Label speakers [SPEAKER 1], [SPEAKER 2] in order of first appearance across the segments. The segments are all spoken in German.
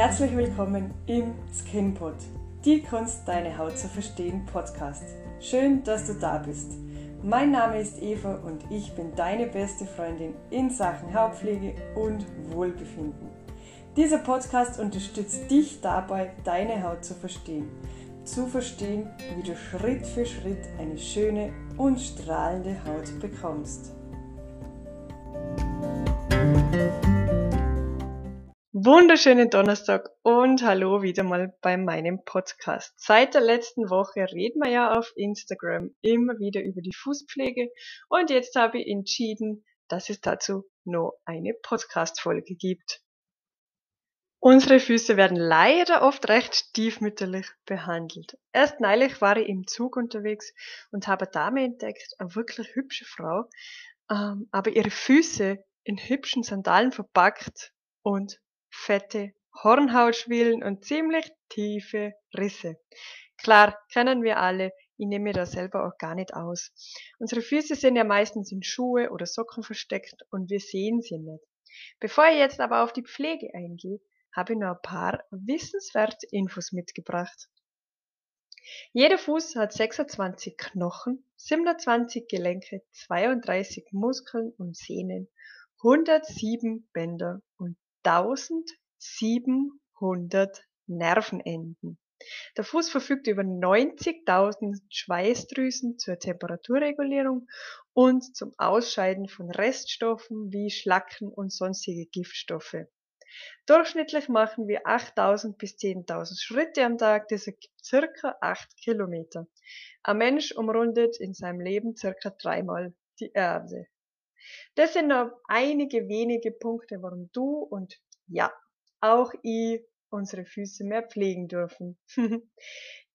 [SPEAKER 1] Herzlich willkommen im Skinpod, die Kunst, deine Haut zu verstehen Podcast. Schön, dass du da bist. Mein Name ist Eva und ich bin deine beste Freundin in Sachen Hautpflege und Wohlbefinden. Dieser Podcast unterstützt dich dabei, deine Haut zu verstehen. Zu verstehen, wie du Schritt für Schritt eine schöne und strahlende Haut bekommst. Wunderschönen Donnerstag und hallo wieder mal bei meinem Podcast. Seit der letzten Woche reden wir ja auf Instagram immer wieder über die Fußpflege und jetzt habe ich entschieden, dass es dazu noch eine Podcast-Folge gibt. Unsere Füße werden leider oft recht stiefmütterlich behandelt. Erst neulich war ich im Zug unterwegs und habe eine Dame entdeckt, eine wirklich hübsche Frau, ähm, aber ihre Füße in hübschen Sandalen verpackt und fette Hornhautschwillen und ziemlich tiefe Risse. Klar, kennen wir alle, ich nehme mir da selber auch gar nicht aus. Unsere Füße sind ja meistens in Schuhe oder Socken versteckt und wir sehen sie nicht. Bevor ich jetzt aber auf die Pflege eingehe, habe ich noch ein paar wissenswerte Infos mitgebracht. Jeder Fuß hat 26 Knochen, 27 Gelenke, 32 Muskeln und Sehnen, 107 Bänder und 1700 Nervenenden. Der Fuß verfügt über 90.000 Schweißdrüsen zur Temperaturregulierung und zum Ausscheiden von Reststoffen wie Schlacken und sonstige Giftstoffe. Durchschnittlich machen wir 8.000 bis 10.000 Schritte am Tag, das ergibt circa 8 Kilometer. Ein Mensch umrundet in seinem Leben circa dreimal die Erde. Das sind noch einige wenige Punkte, warum du und ja, auch ich unsere Füße mehr pflegen dürfen.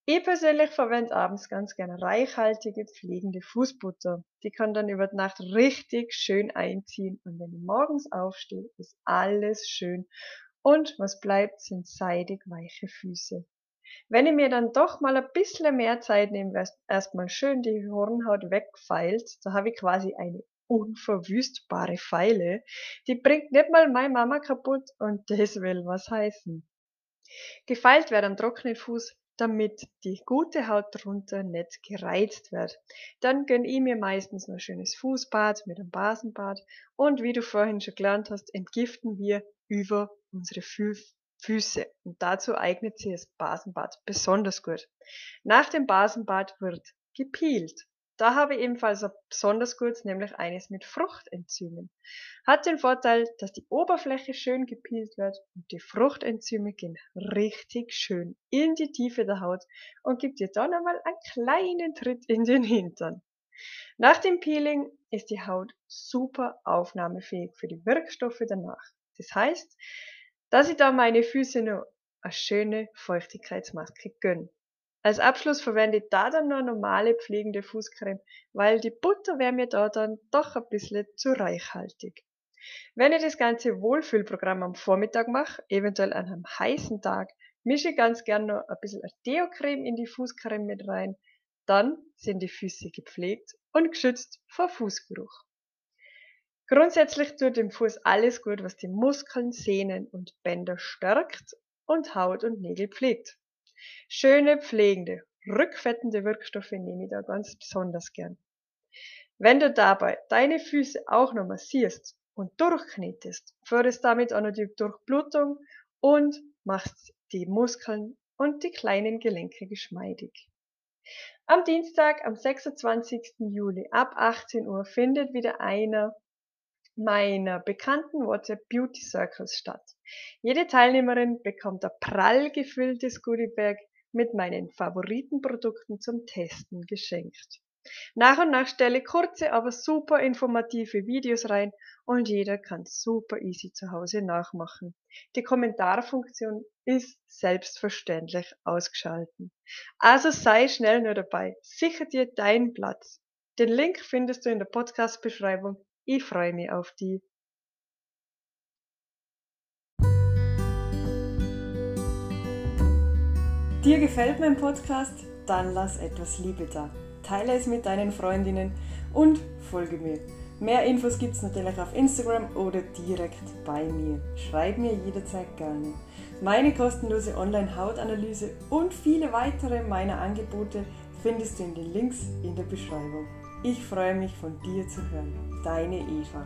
[SPEAKER 1] ich persönlich verwende abends ganz gerne reichhaltige, pflegende Fußbutter. Die kann dann über die Nacht richtig schön einziehen und wenn ich morgens aufstehe, ist alles schön und was bleibt, sind seidig weiche Füße. Wenn ich mir dann doch mal ein bisschen mehr Zeit nehme, erstmal schön die Hornhaut wegfeilt, da habe ich quasi eine unverwüstbare Pfeile, die bringt nicht mal meine Mama kaputt und das will was heißen. Gefeilt wird am trockenen Fuß, damit die gute Haut drunter nicht gereizt wird. Dann gönn ich mir meistens noch ein schönes Fußbad mit einem Basenbad und wie du vorhin schon gelernt hast, entgiften wir über unsere Fü Füße und dazu eignet sich das Basenbad besonders gut. Nach dem Basenbad wird gepielt. Da habe ich ebenfalls ein besonders gutes, nämlich eines mit Fruchtenzymen. Hat den Vorteil, dass die Oberfläche schön gepielt wird und die Fruchtenzyme gehen richtig schön in die Tiefe der Haut und gibt dir dann einmal einen kleinen Tritt in den Hintern. Nach dem Peeling ist die Haut super aufnahmefähig für die Wirkstoffe danach. Das heißt, dass ich da meine Füße nur eine schöne Feuchtigkeitsmaske gönne. Als Abschluss verwende ich da dann nur normale pflegende Fußcreme, weil die Butter wäre mir da dann doch ein bisschen zu reichhaltig. Wenn ich das ganze Wohlfühlprogramm am Vormittag mache, eventuell an einem heißen Tag, mische ich ganz gern noch ein bisschen Deo-Creme in die Fußcreme mit rein. Dann sind die Füße gepflegt und geschützt vor Fußgeruch. Grundsätzlich tut dem Fuß alles gut, was die Muskeln, Sehnen und Bänder stärkt und Haut und Nägel pflegt. Schöne, pflegende, rückfettende Wirkstoffe nehme ich da ganz besonders gern. Wenn du dabei deine Füße auch noch massierst und durchknetest, förderst damit auch noch die Durchblutung und machst die Muskeln und die kleinen Gelenke geschmeidig. Am Dienstag, am 26. Juli ab 18 Uhr findet wieder einer meiner bekannten WhatsApp Beauty Circles statt. Jede Teilnehmerin bekommt ein prall gefülltes Goodiebag mit meinen Favoritenprodukten zum Testen geschenkt. Nach und nach stelle kurze, aber super informative Videos rein und jeder kann super easy zu Hause nachmachen. Die Kommentarfunktion ist selbstverständlich ausgeschalten. Also sei schnell nur dabei. Sicher dir deinen Platz. Den Link findest du in der Podcast-Beschreibung ich freue mich auf die. Dir gefällt mein Podcast? Dann lass etwas Liebe da. Teile es mit deinen Freundinnen und folge mir.
[SPEAKER 2] Mehr Infos gibt es natürlich auf Instagram oder direkt bei mir. Schreib mir jederzeit gerne. Meine kostenlose Online-Hautanalyse und viele weitere meiner Angebote findest du in den Links in der Beschreibung. Ich freue mich von dir zu hören. Deine Eva.